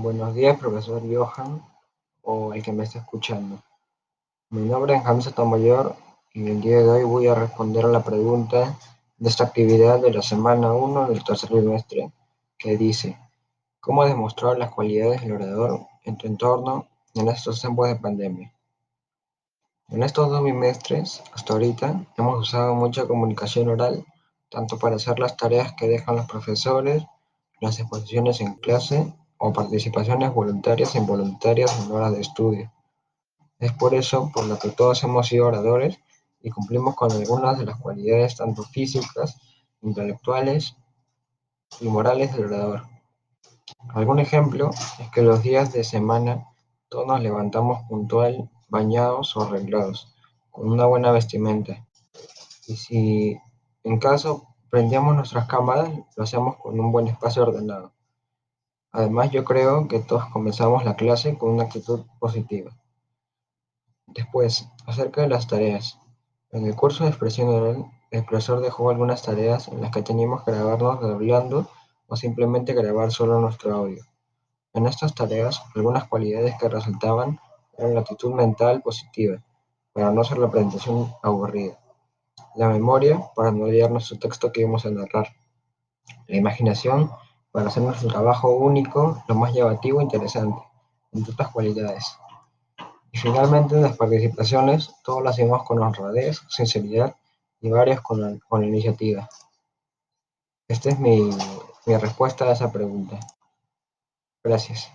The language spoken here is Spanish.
Buenos días, profesor Johan, o el que me está escuchando. Mi nombre es James Mayor y el día de hoy voy a responder a la pregunta de esta actividad de la semana 1 del tercer trimestre, que dice, ¿cómo demostrar las cualidades del orador en tu entorno en estos tiempos de pandemia? En estos dos bimestres, hasta ahorita, hemos usado mucha comunicación oral, tanto para hacer las tareas que dejan los profesores, las exposiciones en clase o participaciones voluntarias e involuntarias en horas de estudio. Es por eso por lo que todos hemos sido oradores y cumplimos con algunas de las cualidades tanto físicas, intelectuales y morales del orador. Algún ejemplo es que los días de semana todos nos levantamos puntual, bañados o arreglados, con una buena vestimenta. Y si en caso prendíamos nuestras cámaras, lo hacemos con un buen espacio ordenado. Además, yo creo que todos comenzamos la clase con una actitud positiva. Después, acerca de las tareas. En el curso de expresión oral, el profesor dejó algunas tareas en las que teníamos que grabarnos hablando o simplemente grabar solo nuestro audio. En estas tareas, algunas cualidades que resaltaban eran la actitud mental positiva, para no hacer la presentación aburrida, la memoria, para no olvidar nuestro texto que íbamos a narrar, la imaginación, para hacer nuestro trabajo único, lo más llamativo e interesante, entre otras cualidades. Y finalmente, en las participaciones, todos lo hacemos con honradez, sinceridad y varias con, con iniciativa. Esta es mi, mi respuesta a esa pregunta. Gracias.